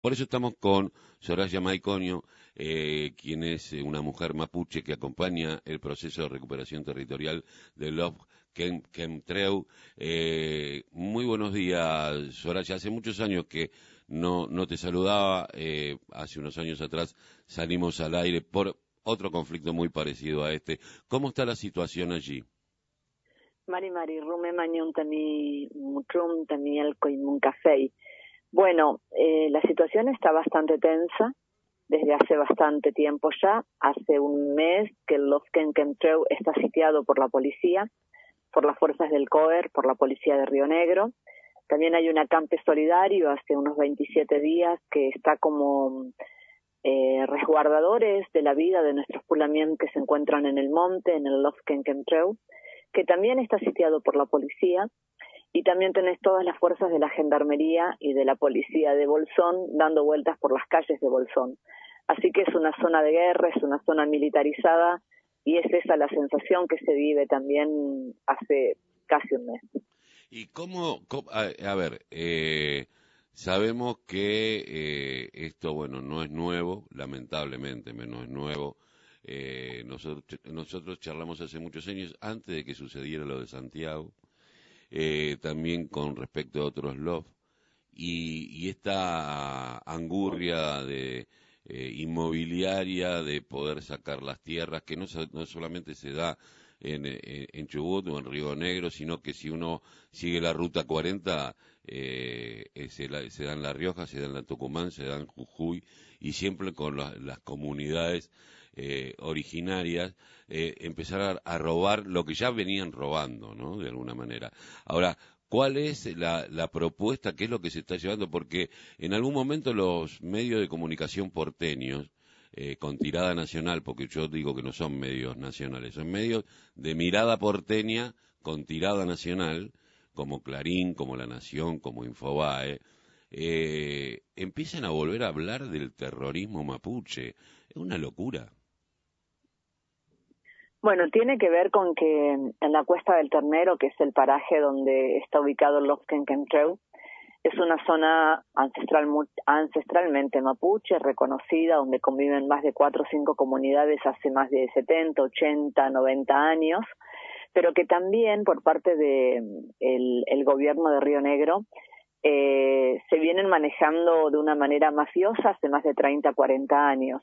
Por eso estamos con Soraya Maiconio, eh, quien es eh, una mujer mapuche que acompaña el proceso de recuperación territorial de Love Chemtreu. Eh, muy buenos días, Soraya. Hace muchos años que no, no te saludaba. Eh, hace unos años atrás salimos al aire por otro conflicto muy parecido a este. ¿Cómo está la situación allí? Mari Mari, Rume Mañón, Tami Mutrum, Tami Elco y Muncafei. Bueno, eh, la situación está bastante tensa desde hace bastante tiempo ya. Hace un mes que el Lofken Chemtreu está sitiado por la policía, por las fuerzas del COER, por la policía de Río Negro. También hay un acampe solidario hace unos 27 días que está como eh, resguardadores de la vida de nuestros pulamien que se encuentran en el monte, en el Lofken Chemtreu, que también está sitiado por la policía y también tenés todas las fuerzas de la gendarmería y de la policía de Bolsón dando vueltas por las calles de Bolsón. Así que es una zona de guerra, es una zona militarizada y es esa la sensación que se vive también hace casi un mes. ¿Y cómo, a, ver, eh, sabemos que eh, esto, bueno, no es nuevo, lamentablemente, no es nuevo. Eh, nosotros, nosotros charlamos hace muchos años, antes de que sucediera lo de Santiago, eh, también con respecto a otros love. Y, esta angurria de eh, inmobiliaria de poder sacar las tierras que no, no solamente se da en, en, Chubut o en Río Negro, sino que si uno sigue la ruta 40, eh, se, se, da en La Rioja, se da en la Tucumán, se da en Jujuy, y siempre con las comunidades eh, originarias eh, empezar a, robar lo que ya venían robando, ¿no? De alguna manera. Ahora, ¿cuál es la, propuesta? ¿Qué es lo que se está llevando? Porque en algún momento los medios de comunicación porteños, eh, con tirada nacional, porque yo digo que no son medios nacionales, son medios de mirada porteña con tirada nacional, como Clarín, como La Nación, como Infobae, eh, empiezan a volver a hablar del terrorismo mapuche. Es una locura. Bueno, tiene que ver con que en la Cuesta del Ternero, que es el paraje donde está ubicado el Lofkenkentreu, es una zona ancestral, ancestralmente mapuche, reconocida, donde conviven más de cuatro o cinco comunidades hace más de 70, 80, 90 años, pero que también por parte del de el gobierno de Río Negro eh, se vienen manejando de una manera mafiosa hace más de 30, 40 años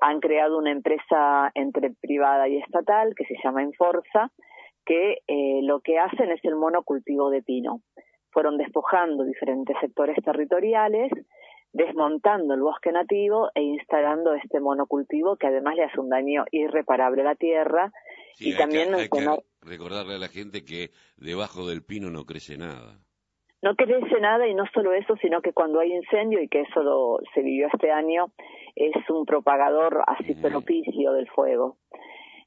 han creado una empresa entre privada y estatal que se llama Enforza, que eh, lo que hacen es el monocultivo de pino. Fueron despojando diferentes sectores territoriales, desmontando el bosque nativo e instalando este monocultivo que además le hace un daño irreparable a la tierra y también hay que recordarle a la gente que debajo del pino no crece nada no crece nada y no solo eso, sino que cuando hay incendio, y que eso lo, se vivió este año, es un propagador así propicio del fuego.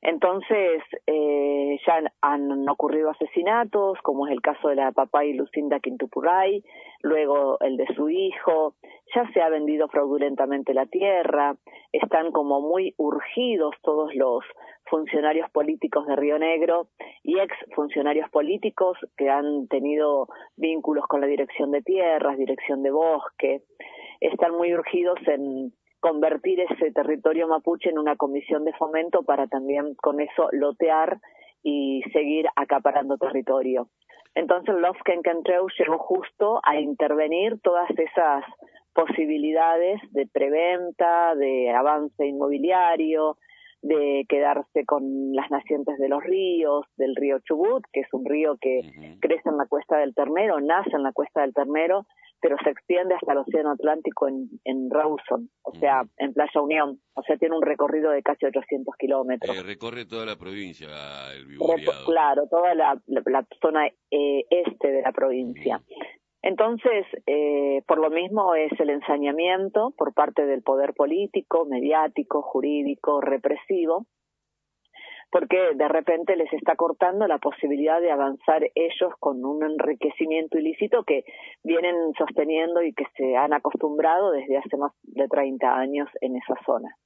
Entonces, eh, ya han, ocurrido asesinatos, como es el caso de la papá y Lucinda Quintupuray, luego el de su hijo, ya se ha vendido fraudulentamente la tierra, están como muy urgidos todos los funcionarios políticos de Río Negro y ex funcionarios políticos que han tenido vínculos con la dirección de tierras, dirección de bosque, están muy urgidos en convertir ese territorio mapuche en una comisión de fomento para también con eso lotear y seguir acaparando territorio. Entonces Lofken Kentreu llegó justo a intervenir todas esas posibilidades de preventa, de avance inmobiliario, de quedarse con las nacientes de los ríos, del río Chubut, que es un río que crece en la cuesta del Ternero, nace en la cuesta del Ternero, pero se extiende hasta el Océano Atlántico en, en Rawson, o sea, en Playa Unión. O sea, tiene un recorrido de casi 800 kilómetros. Eh, recorre toda la provincia el Claro, toda la, la, zona eh, este de la provincia. Entonces, eh, por lo mismo es el ensañamiento por parte del poder político, mediático, jurídico, represivo, porque de repente les está cortando la posibilidad de avanzar ellos con un enriquecimiento ilícito que vienen sosteniendo y que se han acostumbrado desde hace más de 30 años en esa zona.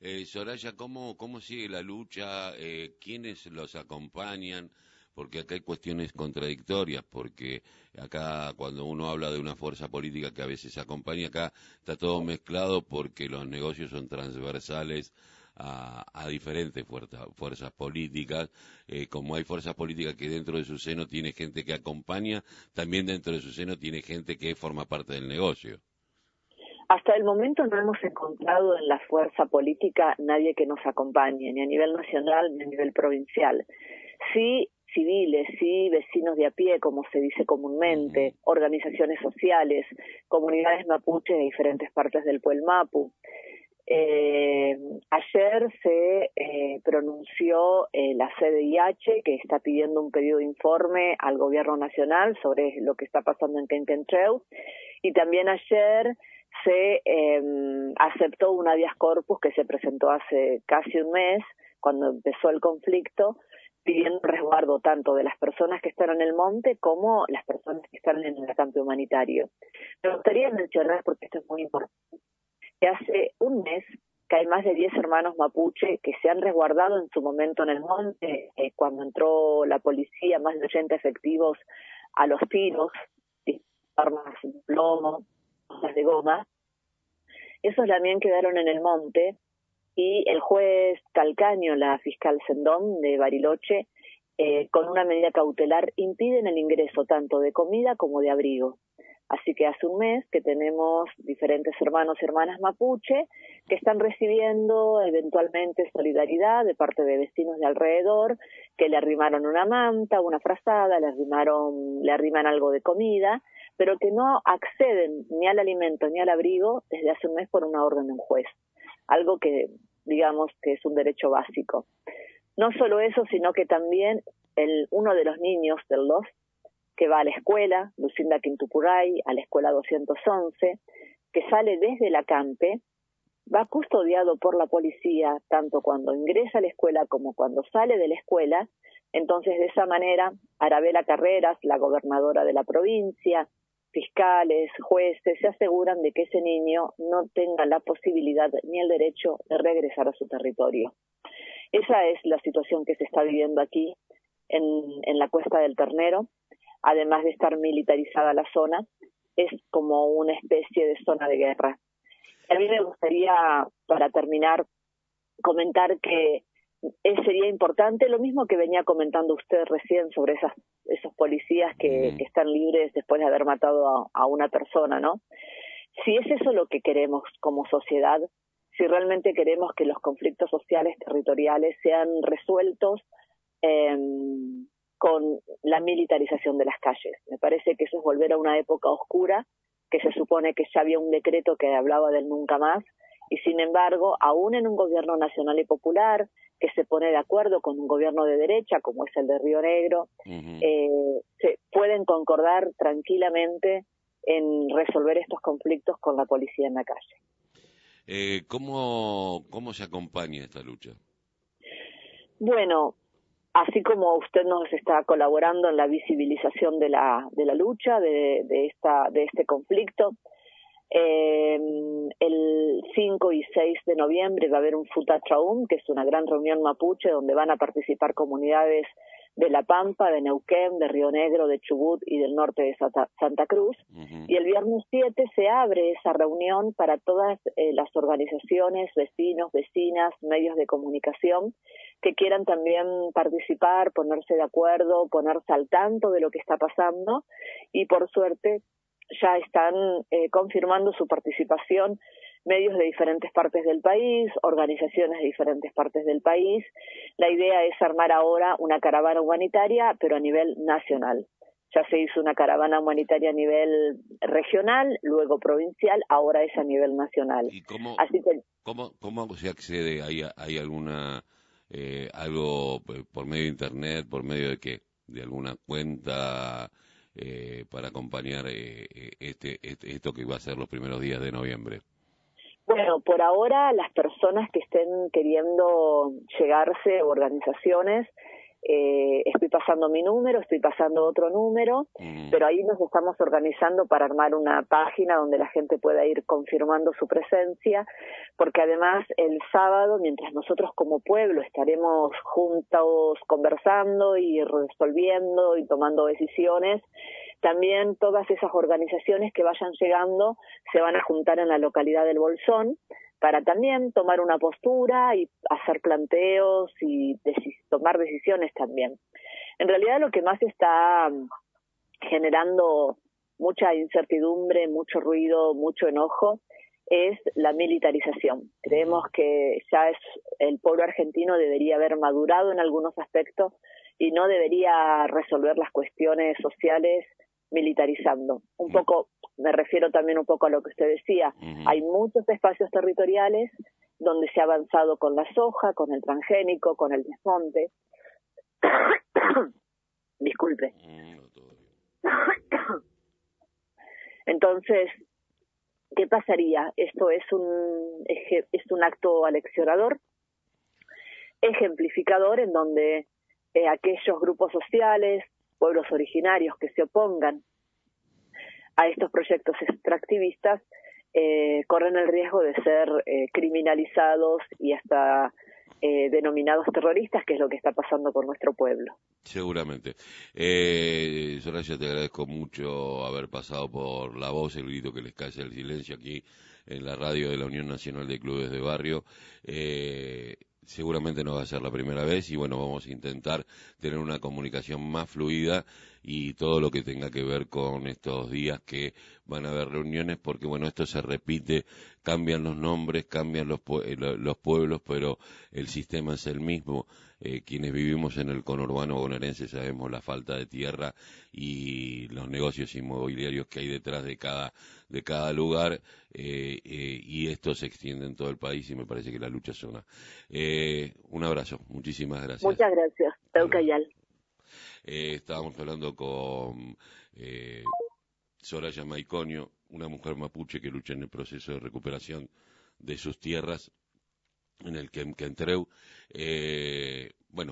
Eh, Soraya, ¿cómo, ¿cómo sigue la lucha? Eh, ¿Quiénes los acompañan? porque acá hay cuestiones contradictorias, porque acá cuando uno habla de una fuerza política que a veces acompaña, acá está todo mezclado porque los negocios son transversales a, diferentes fuerzas políticas, eh, como hay fuerzas políticas que dentro de su seno tiene gente que acompaña, también dentro de su seno tiene gente que forma parte del negocio. Hasta el momento no hemos encontrado en la fuerza política nadie que nos acompañe, ni a nivel nacional ni a nivel provincial. Sí, civiles, sí, vecinos de a pie, como se dice comúnmente, organizaciones sociales, comunidades mapuches de diferentes partes del Puelmapu. Eh, ayer se eh, pronunció eh, la CDIH que está pidiendo un pedido de informe al gobierno nacional sobre lo que está pasando en Quenquentreu y también ayer se eh, aceptó un habeas corpus que se presentó hace casi un mes cuando empezó el conflicto pidiendo resguardo tanto de las personas que están en el monte como las personas que están en el campo humanitario. Me gustaría mencionar, porque esto es muy importante, que hace un mes que hay más de 10 hermanos mapuche que se han resguardado en su momento en el monte, eh, cuando entró la policía, más de 80 efectivos a los tiros, armas de plomo, cosas de goma. Esos también quedaron en el monte y el juez Calcaño, la fiscal Sendón de Bariloche, eh, con una medida cautelar impiden el ingreso tanto de comida como de abrigo. Así que hace un mes que tenemos diferentes hermanos y hermanas mapuche que están recibiendo eventualmente solidaridad de parte de vecinos de alrededor que le arrimaron una manta, una frazada, le arrimaron, le arriman algo de comida, pero que no acceden ni al alimento ni al abrigo desde hace un mes por una orden de un juez. Algo que digamos que es un derecho básico. No solo eso, sino que también el, uno de los niños del LOS que va a la escuela, Lucinda Quintupuray, a la escuela 211, que sale desde la CAMPE, va custodiado por la policía tanto cuando ingresa a la escuela como cuando sale de la escuela. Entonces, de esa manera, Arabela Carreras, la gobernadora de la provincia, fiscales, jueces, se aseguran de que ese niño no tenga la posibilidad ni el derecho de regresar a su territorio. Esa es la situación que se está viviendo aquí en, en la Cuesta del Ternero además de estar militarizada la zona, es como una especie de zona de guerra. A mí me gustaría, para terminar, comentar que sería importante, lo mismo que venía comentando usted recién sobre esas, esos policías que, están libres después de haber matado a, una persona, ¿no? Si es eso lo que queremos como sociedad, si realmente queremos que los conflictos sociales territoriales sean resueltos eh, con la militarización de las calles. Me parece que eso es volver a una época oscura, que se supone que ya había un decreto que hablaba del nunca más, y sin embargo, aún en un gobierno nacional y popular que se pone de acuerdo con un gobierno de derecha, como es el de Río Negro, eh, se pueden concordar tranquilamente en resolver estos conflictos con la policía en la calle. Eh, ¿cómo, ¿Cómo se acompaña esta lucha? Bueno, así como usted nos está colaborando en la visibilización de la, de la lucha, de, de, esta, de este conflicto. Eh, el 5 y 6 de noviembre va a haber un Futatraum, que es una gran reunión mapuche donde van a participar comunidades de La Pampa, de Neuquén, de Río Negro, de Chubut y del norte de Santa, Cruz. Y el viernes 7 se abre esa reunión para todas eh, las organizaciones, vecinos, vecinas, medios de comunicación que quieran también participar, ponerse de acuerdo, ponerse al tanto de lo que está pasando y por suerte ya están eh, confirmando su participación medios de diferentes partes del país, organizaciones de diferentes partes del país. La idea es armar ahora una caravana humanitaria, pero a nivel nacional. Ya se hizo una caravana humanitaria a nivel regional, luego provincial, ahora es a nivel nacional. ¿Y cómo, cómo, se accede? ¿Hay, hay alguna eh, algo por medio de internet, por medio de qué? ¿De alguna cuenta eh, para acompañar eh, este, este, esto que va a ser los primeros días de noviembre? Bueno, por ahora las personas que estén queriendo llegarse, organizaciones, eh, estoy pasando mi número, estoy pasando otro número, mm. pero ahí nos estamos organizando para armar una página donde la gente pueda ir confirmando su presencia, porque además el sábado, mientras nosotros como pueblo estaremos juntos conversando y resolviendo y tomando decisiones, también todas esas organizaciones que vayan llegando se van a juntar en la localidad del Bolsón para también tomar una postura y hacer planteos y tomar decisiones también. En realidad lo que más está mm, generando mucha incertidumbre, mucho ruido, mucho enojo es la militarización. Creemos que ya es el pueblo argentino debería haber madurado en algunos aspectos y no debería resolver las cuestiones sociales militarizando. Un poco, me refiero también un poco a lo que usted decía, hay muchos espacios territoriales donde se ha avanzado con la soja, con el transgénico, con el desmonte. Disculpe. Entonces, ¿qué pasaría? Esto es un, es un acto aleccionador, ejemplificador, en donde eh, aquellos grupos sociales, pueblos originarios que se opongan a estos proyectos extractivistas eh, corren el riesgo de ser eh, criminalizados y hasta eh, denominados terroristas, que es lo que está pasando con nuestro pueblo. Seguramente. Eh, Soraya, te agradezco mucho haber pasado por la voz, el grito que les cae el silencio aquí en la radio de la Unión Nacional de Clubes de Barrio. Eh, seguramente no va a ser la primera vez y bueno, vamos a intentar tener una comunicación más fluida y todo lo que tenga que ver con estos días que van a haber reuniones porque bueno, esto se repite, cambian los nombres, cambian los, eh, los pueblos, pero el sistema es el mismo. Eh, quienes vivimos en el conurbano bonaerense sabemos la falta de tierra y los negocios inmobiliarios que hay detrás de cada, de cada lugar eh, y esto se extiende en todo el país y me parece que la lucha es una. un abrazo, muchísimas gracias. Muchas gracias, Teucayal. Eh, estábamos hablando con eh, Soraya Maiconio, una mujer mapuche que lucha en el proceso de recuperación de sus tierras en el Quemquentreu. Eh, bueno,